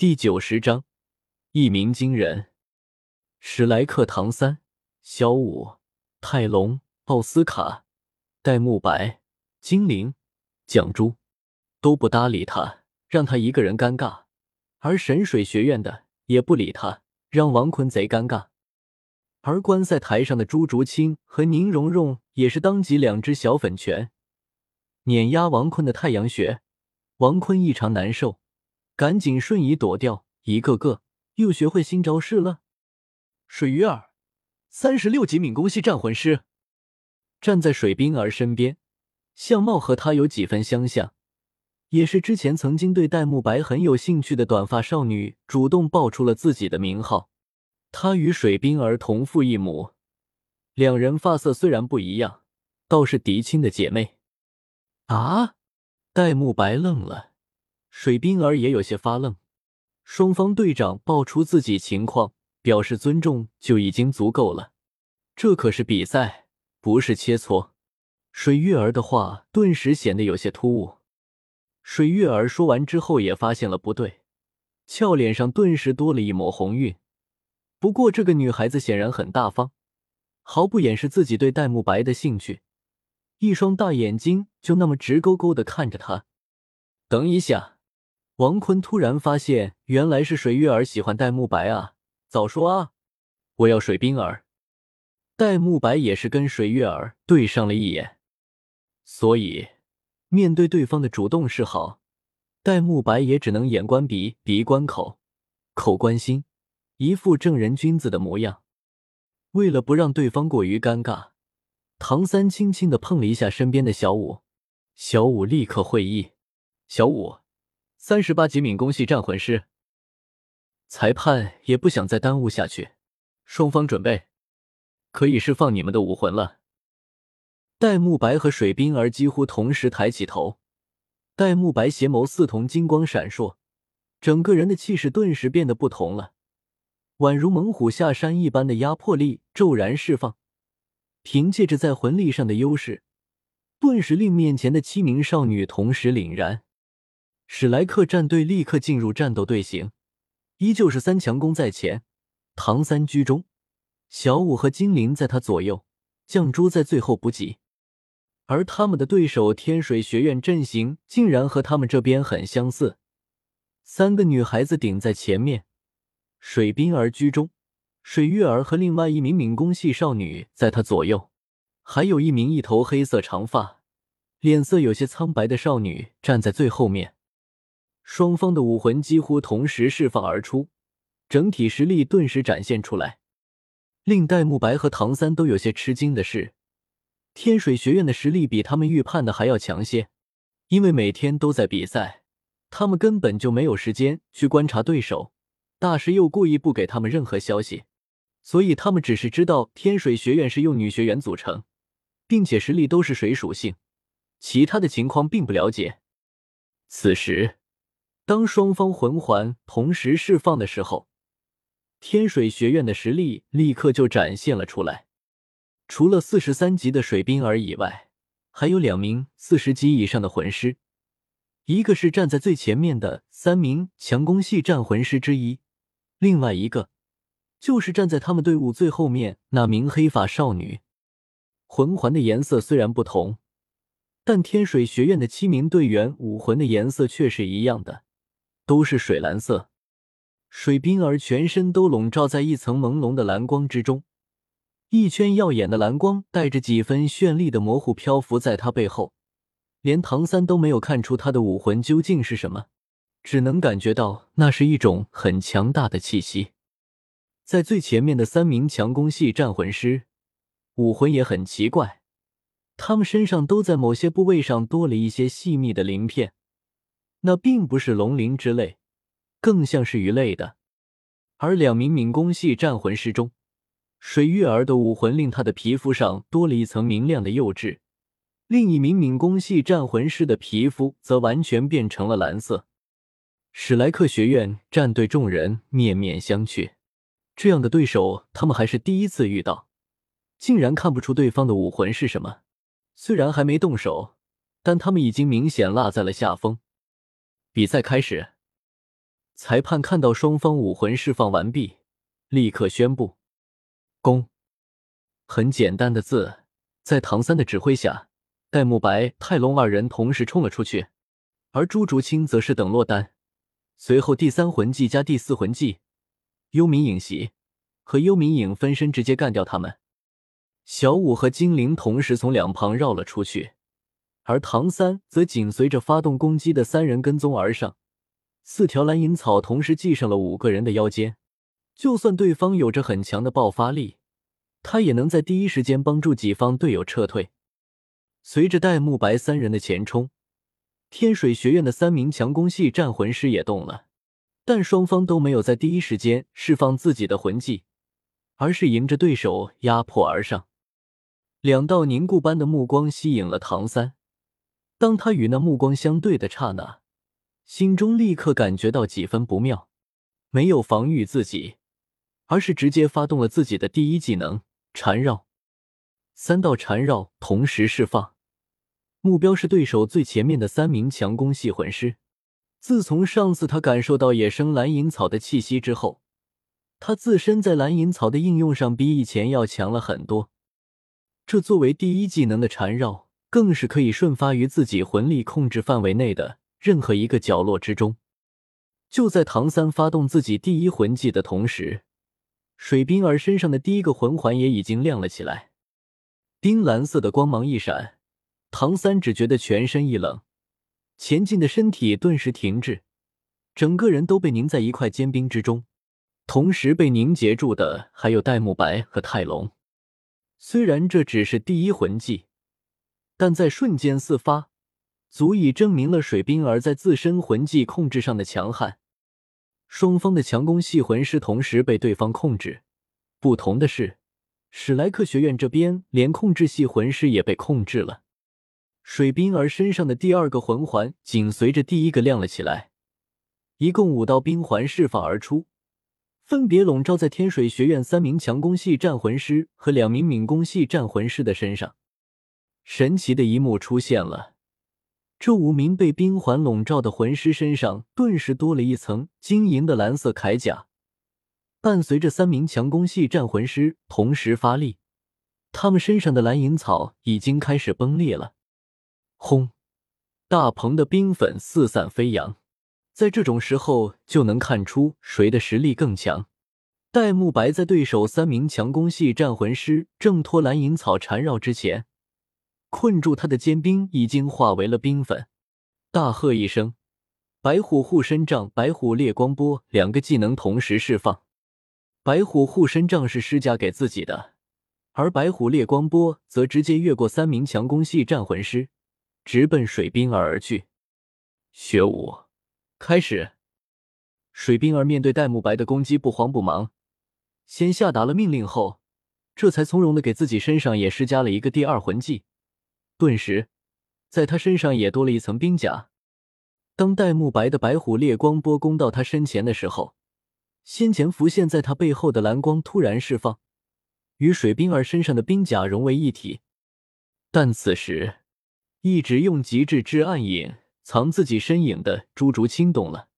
第九十章，一鸣惊人。史莱克、唐三、小五、泰隆、奥斯卡、戴沐白、精灵、蒋珠都不搭理他，让他一个人尴尬。而神水学院的也不理他，让王坤贼尴尬。而观赛台上的朱竹清和宁荣荣也是当即两只小粉拳碾压王坤的太阳穴，王坤异常难受。赶紧瞬移躲掉，一个个又学会新招式了。水鱼儿，三十六级敏攻系战魂师，站在水冰儿身边，相貌和她有几分相像，也是之前曾经对戴沐白很有兴趣的短发少女，主动报出了自己的名号。她与水冰儿同父异母，两人发色虽然不一样，倒是嫡亲的姐妹。啊！戴沐白愣了。水冰儿也有些发愣，双方队长报出自己情况，表示尊重就已经足够了。这可是比赛，不是切磋。水月儿的话顿时显得有些突兀。水月儿说完之后也发现了不对，俏脸上顿时多了一抹红晕。不过这个女孩子显然很大方，毫不掩饰自己对戴沐白的兴趣，一双大眼睛就那么直勾勾的看着他。等一下。王坤突然发现，原来是水月儿喜欢戴沐白啊！早说啊！我要水冰儿。戴沐白也是跟水月儿对上了一眼，所以面对对方的主动示好，戴沐白也只能眼观鼻，鼻观口，口观心，一副正人君子的模样。为了不让对方过于尴尬，唐三轻轻的碰了一下身边的小五，小五立刻会意，小五。三十八级敏攻系战魂师，裁判也不想再耽误下去，双方准备，可以释放你们的武魂了。戴沐白和水冰儿几乎同时抬起头，戴沐白邪眸似同金光闪烁，整个人的气势顿时变得不同了，宛如猛虎下山一般的压迫力骤然释放，凭借着在魂力上的优势，顿时令面前的七名少女同时凛然。史莱克战队立刻进入战斗队形，依旧是三强攻在前，唐三居中，小五和精灵在他左右，绛珠在最后补给。而他们的对手天水学院阵型竟然和他们这边很相似，三个女孩子顶在前面，水冰儿居中，水月儿和另外一名敏攻系少女在她左右，还有一名一头黑色长发、脸色有些苍白的少女站在最后面。双方的武魂几乎同时释放而出，整体实力顿时展现出来。令戴沐白和唐三都有些吃惊的是，天水学院的实力比他们预判的还要强些。因为每天都在比赛，他们根本就没有时间去观察对手。大师又故意不给他们任何消息，所以他们只是知道天水学院是用女学员组成，并且实力都是水属性，其他的情况并不了解。此时。当双方魂环同时释放的时候，天水学院的实力立刻就展现了出来。除了四十三级的水冰儿以外，还有两名四十级以上的魂师，一个是站在最前面的三名强攻系战魂师之一，另外一个就是站在他们队伍最后面那名黑发少女。魂环的颜色虽然不同，但天水学院的七名队员武魂的颜色却是一样的。都是水蓝色，水冰儿全身都笼罩在一层朦胧的蓝光之中，一圈耀眼的蓝光带着几分绚丽的模糊漂浮在她背后，连唐三都没有看出他的武魂究竟是什么，只能感觉到那是一种很强大的气息。在最前面的三名强攻系战魂师，武魂也很奇怪，他们身上都在某些部位上多了一些细密的鳞片。那并不是龙鳞之类，更像是鱼类的。而两名敏攻系战魂师中，水月儿的武魂令她的皮肤上多了一层明亮的釉质，另一名敏攻系战魂师的皮肤则完全变成了蓝色。史莱克学院战队众人面面相觑，这样的对手他们还是第一次遇到，竟然看不出对方的武魂是什么。虽然还没动手，但他们已经明显落在了下风。比赛开始。裁判看到双方武魂释放完毕，立刻宣布：“攻！”很简单的字，在唐三的指挥下，戴沐白、泰隆二人同时冲了出去，而朱竹清则是等落单。随后，第三魂技加第四魂技幽冥影袭和幽冥影分身直接干掉他们。小舞和精灵同时从两旁绕了出去，而唐三则紧随着发动攻击的三人跟踪而上。四条蓝银草同时系上了五个人的腰间，就算对方有着很强的爆发力，他也能在第一时间帮助己方队友撤退。随着戴沐白三人的前冲。天水学院的三名强攻系战魂师也动了，但双方都没有在第一时间释放自己的魂技，而是迎着对手压迫而上。两道凝固般的目光吸引了唐三，当他与那目光相对的刹那，心中立刻感觉到几分不妙，没有防御自己，而是直接发动了自己的第一技能缠绕，三道缠绕同时释放。目标是对手最前面的三名强攻系魂师。自从上次他感受到野生蓝银草的气息之后，他自身在蓝银草的应用上比以前要强了很多。这作为第一技能的缠绕，更是可以瞬发于自己魂力控制范围内的任何一个角落之中。就在唐三发动自己第一魂技的同时，水冰儿身上的第一个魂环也已经亮了起来，冰蓝色的光芒一闪。唐三只觉得全身一冷，前进的身体顿时停滞，整个人都被凝在一块坚冰之中。同时被凝结住的还有戴沐白和泰隆。虽然这只是第一魂技，但在瞬间四发，足以证明了水冰儿在自身魂技控制上的强悍。双方的强攻系魂师同时被对方控制，不同的是，史莱克学院这边连控制系魂师也被控制了。水冰儿身上的第二个魂环紧随着第一个亮了起来，一共五道冰环释放而出，分别笼罩在天水学院三名强攻系战魂师和两名敏攻系战魂师的身上。神奇的一幕出现了，这五名被冰环笼罩的魂师身上顿时多了一层晶莹的蓝色铠甲。伴随着三名强攻系战魂师同时发力，他们身上的蓝银草已经开始崩裂了。轰！大鹏的冰粉四散飞扬，在这种时候就能看出谁的实力更强。戴沐白在对手三名强攻系战魂师挣脱蓝银草缠绕之前，困住他的坚冰已经化为了冰粉。大喝一声，白虎护身杖、白虎烈光波两个技能同时释放。白虎护身杖是施加给自己的，而白虎烈光波则直接越过三名强攻系战魂师。直奔水冰儿而去，学武开始。水冰儿面对戴沐白的攻击不慌不忙，先下达了命令后，这才从容的给自己身上也施加了一个第二魂技。顿时，在他身上也多了一层冰甲。当戴沐白的白虎烈光波攻到他身前的时候，先前浮现在他背后的蓝光突然释放，与水冰儿身上的冰甲融为一体。但此时。一直用极致之暗影藏自己身影的朱竹清动了，